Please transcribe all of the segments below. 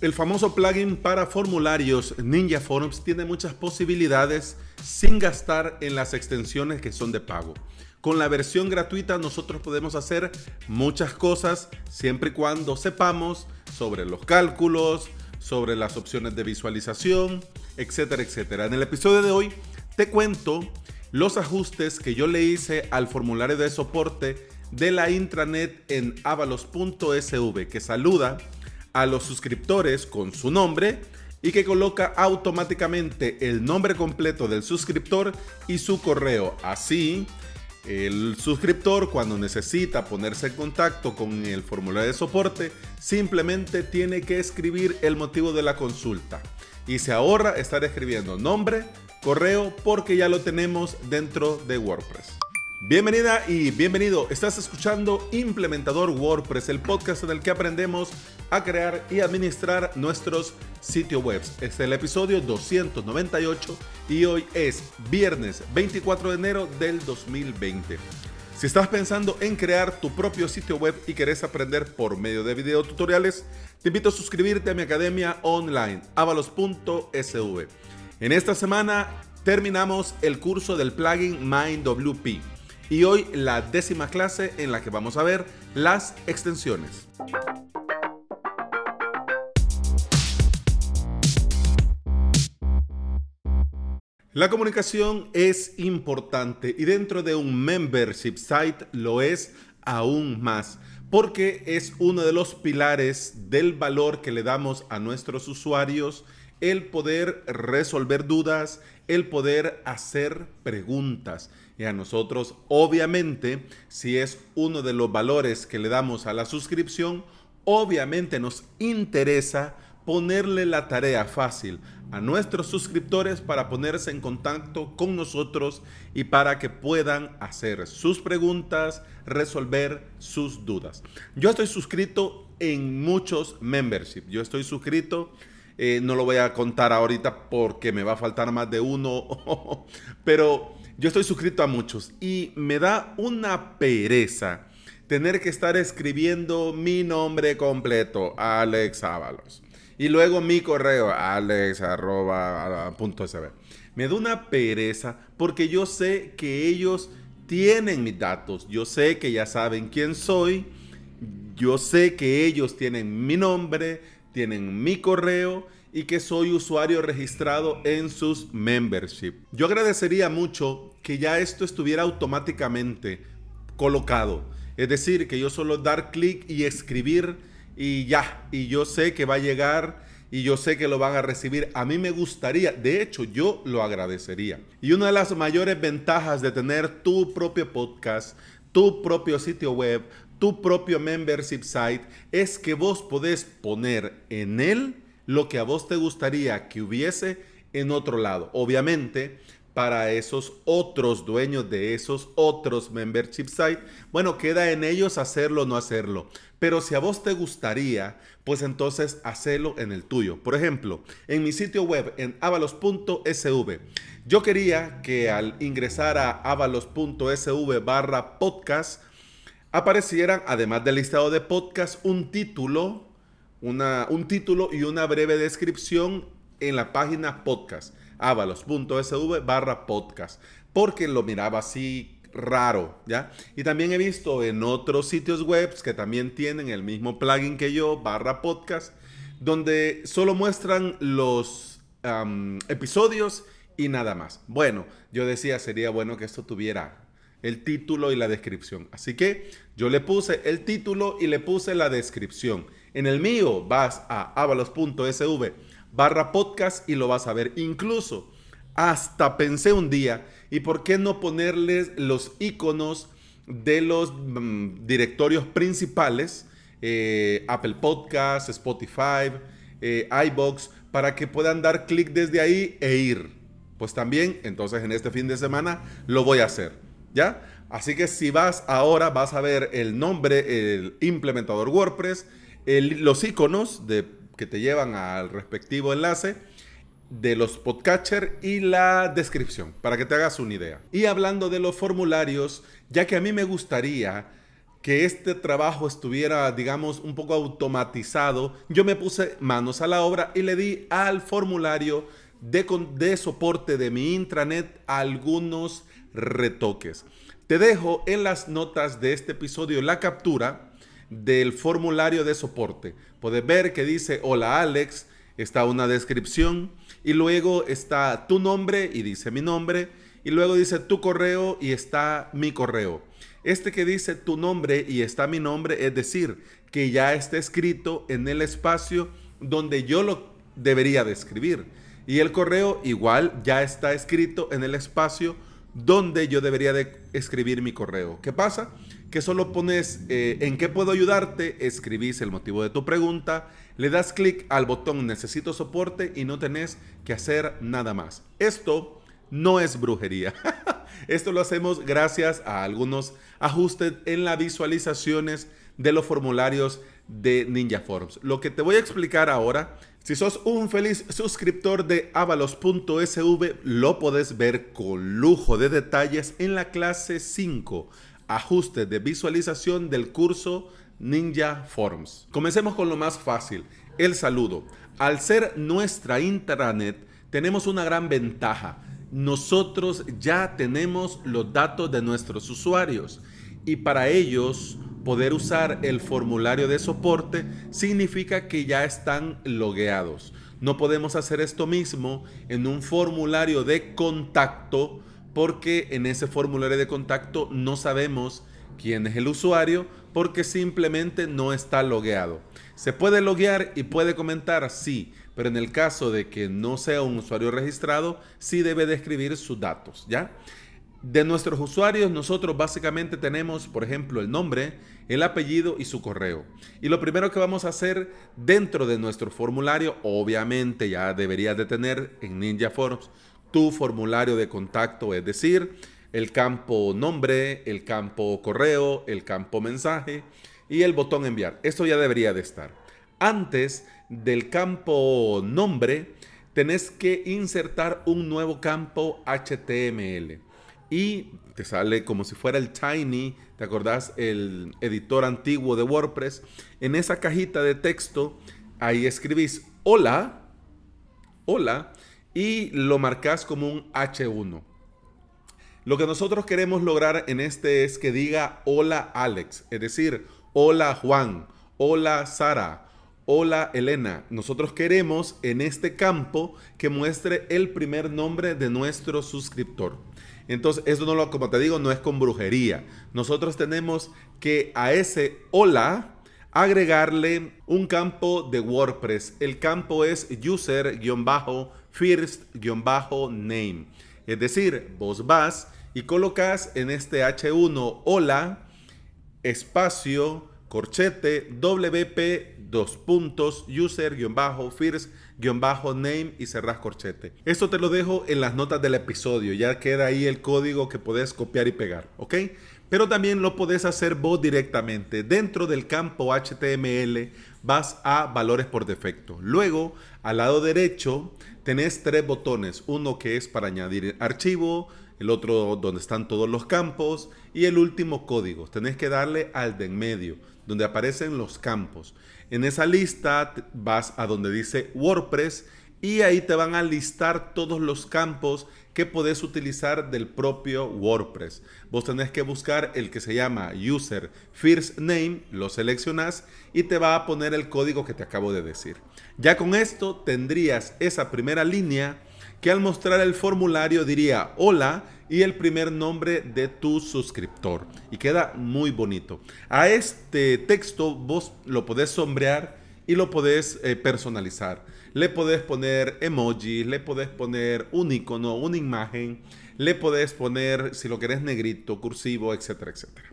El famoso plugin para formularios Ninja Forms tiene muchas posibilidades sin gastar en las extensiones que son de pago. Con la versión gratuita nosotros podemos hacer muchas cosas siempre y cuando sepamos sobre los cálculos, sobre las opciones de visualización, etcétera, etcétera. En el episodio de hoy te cuento los ajustes que yo le hice al formulario de soporte de la intranet en avalos.sv que saluda a los suscriptores con su nombre y que coloca automáticamente el nombre completo del suscriptor y su correo. Así, el suscriptor cuando necesita ponerse en contacto con el formulario de soporte, simplemente tiene que escribir el motivo de la consulta y se ahorra estar escribiendo nombre, correo, porque ya lo tenemos dentro de WordPress. Bienvenida y bienvenido. Estás escuchando Implementador WordPress, el podcast en el que aprendemos a crear y administrar nuestros sitios web. Este es el episodio 298 y hoy es viernes 24 de enero del 2020. Si estás pensando en crear tu propio sitio web y querés aprender por medio de video tutoriales, te invito a suscribirte a mi academia online, avalos.sv. En esta semana terminamos el curso del plugin MindWP y hoy la décima clase en la que vamos a ver las extensiones. La comunicación es importante y dentro de un membership site lo es aún más porque es uno de los pilares del valor que le damos a nuestros usuarios el poder resolver dudas, el poder hacer preguntas. Y a nosotros, obviamente, si es uno de los valores que le damos a la suscripción, obviamente nos interesa ponerle la tarea fácil a nuestros suscriptores para ponerse en contacto con nosotros y para que puedan hacer sus preguntas, resolver sus dudas. Yo estoy suscrito en muchos membership. Yo estoy suscrito eh, no lo voy a contar ahorita porque me va a faltar más de uno, pero yo estoy suscrito a muchos y me da una pereza tener que estar escribiendo mi nombre completo, Alex Ábalos. Y luego mi correo, alex.sb. Me da una pereza porque yo sé que ellos tienen mis datos. Yo sé que ya saben quién soy. Yo sé que ellos tienen mi nombre, tienen mi correo y que soy usuario registrado en sus membership. Yo agradecería mucho que ya esto estuviera automáticamente colocado. Es decir, que yo solo dar clic y escribir y ya. Y yo sé que va a llegar y yo sé que lo van a recibir. A mí me gustaría, de hecho yo lo agradecería. Y una de las mayores ventajas de tener tu propio podcast, tu propio sitio web, tu propio membership site es que vos podés poner en él lo que a vos te gustaría que hubiese en otro lado. Obviamente, para esos otros dueños de esos otros membership sites, bueno, queda en ellos hacerlo o no hacerlo. Pero si a vos te gustaría, pues entonces hacelo en el tuyo. Por ejemplo, en mi sitio web en avalos.sv, yo quería que al ingresar a avalos.sv barra podcast, aparecieran, además del listado de podcast, un título, una, un título y una breve descripción en la página podcast, avalos.sv barra podcast, porque lo miraba así raro, ¿ya? Y también he visto en otros sitios web que también tienen el mismo plugin que yo, barra podcast, donde solo muestran los episodios y nada más. Bueno, yo decía, sería bueno que esto tuviera el título y la descripción. Así que yo le puse el título y le puse la descripción. En el mío vas a avalos.sv barra podcast y lo vas a ver. Incluso hasta pensé un día, ¿y por qué no ponerles los iconos de los mm, directorios principales? Eh, Apple Podcasts, Spotify, eh, iBox, para que puedan dar clic desde ahí e ir. Pues también, entonces en este fin de semana lo voy a hacer. ¿Ya? Así que si vas ahora, vas a ver el nombre, el implementador WordPress, los iconos de, que te llevan al respectivo enlace de los podcatcher y la descripción, para que te hagas una idea. Y hablando de los formularios, ya que a mí me gustaría que este trabajo estuviera, digamos, un poco automatizado, yo me puse manos a la obra y le di al formulario de, de soporte de mi intranet algunos retoques. Te dejo en las notas de este episodio la captura del formulario de soporte. Puedes ver que dice, hola Alex, está una descripción y luego está tu nombre y dice mi nombre y luego dice tu correo y está mi correo. Este que dice tu nombre y está mi nombre, es decir, que ya está escrito en el espacio donde yo lo debería de. Y el correo igual ya está escrito en el espacio donde yo debería de escribir mi correo. ¿Qué pasa? Que solo pones eh, en qué puedo ayudarte, escribís el motivo de tu pregunta, le das clic al botón necesito soporte y no tenés que hacer nada más. Esto no es brujería. Esto lo hacemos gracias a algunos ajustes en las visualizaciones de los formularios de Ninja Forms. Lo que te voy a explicar ahora si sos un feliz suscriptor de avalos.sv, lo podés ver con lujo de detalles en la clase 5, ajuste de visualización del curso Ninja Forms. Comencemos con lo más fácil, el saludo. Al ser nuestra intranet, tenemos una gran ventaja. Nosotros ya tenemos los datos de nuestros usuarios y para ellos poder usar el formulario de soporte significa que ya están logueados. No podemos hacer esto mismo en un formulario de contacto porque en ese formulario de contacto no sabemos quién es el usuario porque simplemente no está logueado. Se puede loguear y puede comentar, sí, pero en el caso de que no sea un usuario registrado, sí debe de escribir sus datos, ¿ya? De nuestros usuarios, nosotros básicamente tenemos, por ejemplo, el nombre, el apellido y su correo. Y lo primero que vamos a hacer dentro de nuestro formulario, obviamente ya deberías de tener en Ninja Forms tu formulario de contacto, es decir, el campo nombre, el campo correo, el campo mensaje y el botón enviar. Esto ya debería de estar. Antes del campo nombre, tenés que insertar un nuevo campo HTML y te sale como si fuera el Tiny, ¿te acordás? El editor antiguo de WordPress. En esa cajita de texto, ahí escribís hola, hola, y lo marcas como un H1. Lo que nosotros queremos lograr en este es que diga hola Alex, es decir, hola Juan, hola Sara, hola Elena. Nosotros queremos en este campo que muestre el primer nombre de nuestro suscriptor. Entonces, eso no lo, como te digo, no es con brujería. Nosotros tenemos que a ese hola agregarle un campo de WordPress. El campo es user-first-name. Es decir, vos vas y colocas en este H1 hola, espacio, corchete, WP, dos puntos, user-first-name y cerrás corchete. Esto te lo dejo en las notas del episodio, ya queda ahí el código que puedes copiar y pegar, ¿ok? Pero también lo podés hacer vos directamente. Dentro del campo HTML vas a valores por defecto. Luego, al lado derecho, tenés tres botones. Uno que es para añadir archivo, el otro donde están todos los campos y el último código. Tenés que darle al de en medio, donde aparecen los campos. En esa lista vas a donde dice WordPress y ahí te van a listar todos los campos que podés utilizar del propio WordPress. Vos tenés que buscar el que se llama User First Name, lo seleccionás y te va a poner el código que te acabo de decir. Ya con esto tendrías esa primera línea que al mostrar el formulario diría hola y el primer nombre de tu suscriptor. Y queda muy bonito. A este texto vos lo podés sombrear y lo podés eh, personalizar. Le podés poner emojis, le podés poner un icono, una imagen, le podés poner, si lo querés, negrito, cursivo, etcétera, etcétera.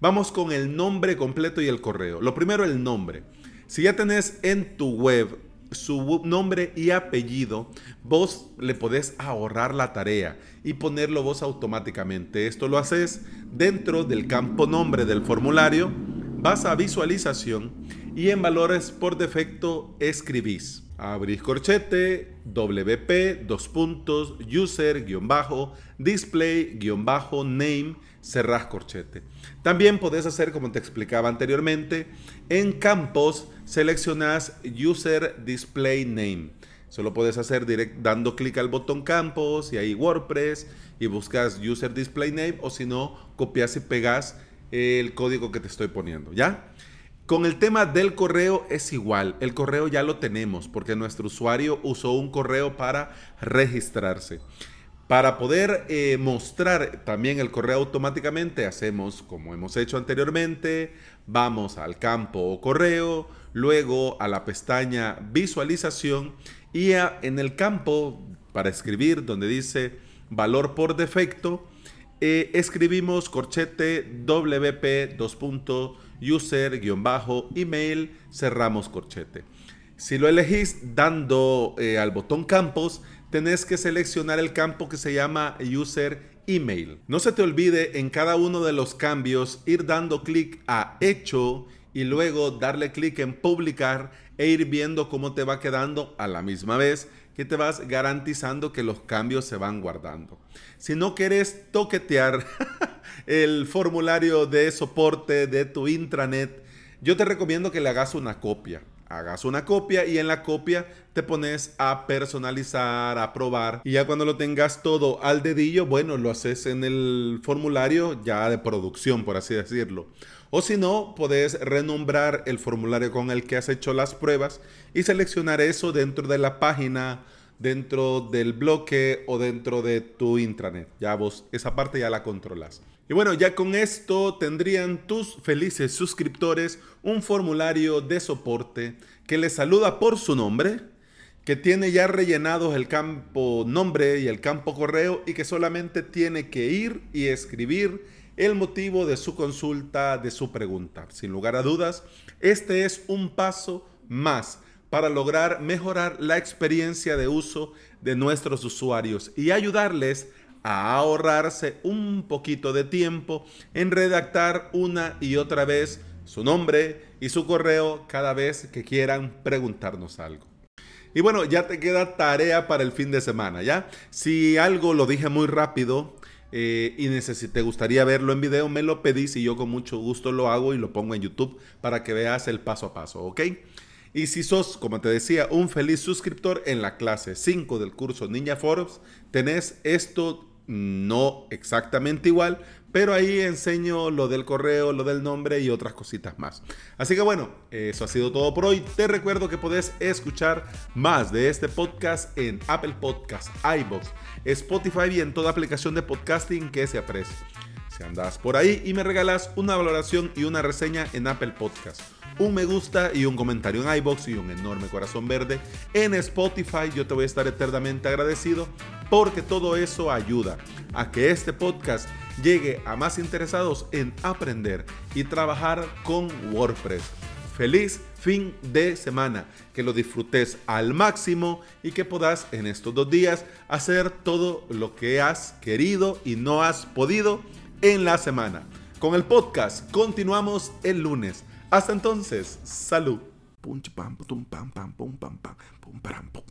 Vamos con el nombre completo y el correo. Lo primero, el nombre. Si ya tenés en tu web su nombre y apellido, vos le podés ahorrar la tarea y ponerlo vos automáticamente. Esto lo haces dentro del campo nombre del formulario, vas a visualización y en valores por defecto escribís Abrís corchete, wp, dos puntos, user, guion bajo, display, guion bajo, name, cerrás corchete. También podés hacer, como te explicaba anteriormente, en campos seleccionás user display name. Solo puedes hacer direct, dando clic al botón campos y ahí WordPress y buscas user display name o si no, copias y pegas el código que te estoy poniendo, ¿ya? Con el tema del correo es igual, el correo ya lo tenemos porque nuestro usuario usó un correo para registrarse. Para poder eh, mostrar también el correo automáticamente, hacemos como hemos hecho anteriormente, vamos al campo correo, luego a la pestaña visualización y en el campo para escribir donde dice valor por defecto, eh, escribimos corchete wp user-email, cerramos corchete. Si lo elegís dando eh, al botón campos, tenés que seleccionar el campo que se llama user email. No se te olvide en cada uno de los cambios ir dando clic a hecho y luego darle clic en publicar e ir viendo cómo te va quedando a la misma vez que te vas garantizando que los cambios se van guardando. Si no quieres toquetear el formulario de soporte de tu intranet, yo te recomiendo que le hagas una copia. Hagas una copia y en la copia te pones a personalizar, a probar. Y ya cuando lo tengas todo al dedillo, bueno, lo haces en el formulario ya de producción, por así decirlo. O si no, puedes renombrar el formulario con el que has hecho las pruebas y seleccionar eso dentro de la página, dentro del bloque o dentro de tu intranet. Ya vos esa parte ya la controlas. Y bueno, ya con esto tendrían tus felices suscriptores un formulario de soporte que les saluda por su nombre, que tiene ya rellenados el campo nombre y el campo correo y que solamente tiene que ir y escribir el motivo de su consulta, de su pregunta. Sin lugar a dudas, este es un paso más para lograr mejorar la experiencia de uso de nuestros usuarios y ayudarles a ahorrarse un poquito de tiempo en redactar una y otra vez su nombre y su correo cada vez que quieran preguntarnos algo. Y bueno, ya te queda tarea para el fin de semana, ¿ya? Si algo lo dije muy rápido eh, y te gustaría verlo en video, me lo pedís y yo con mucho gusto lo hago y lo pongo en YouTube para que veas el paso a paso, ¿ok? Y si sos, como te decía, un feliz suscriptor en la clase 5 del curso Ninja Forbes, tenés esto no exactamente igual, pero ahí enseño lo del correo, lo del nombre y otras cositas más. Así que bueno, eso ha sido todo por hoy. Te recuerdo que podés escuchar más de este podcast en Apple Podcasts, iBox, Spotify y en toda aplicación de podcasting que se aprecie. Si andas por ahí y me regalas una valoración y una reseña en Apple Podcasts un me gusta y un comentario en iBox y un enorme corazón verde en Spotify. Yo te voy a estar eternamente agradecido porque todo eso ayuda a que este podcast llegue a más interesados en aprender y trabajar con WordPress. Feliz fin de semana, que lo disfrutes al máximo y que puedas en estos dos días hacer todo lo que has querido y no has podido en la semana. Con el podcast continuamos el lunes. Hasta entonces, salud. Pum, pam, pum, pam, pam, pum, pam, pam, pum, pam, pum,